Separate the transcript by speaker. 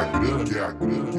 Speaker 1: grande, é a grande.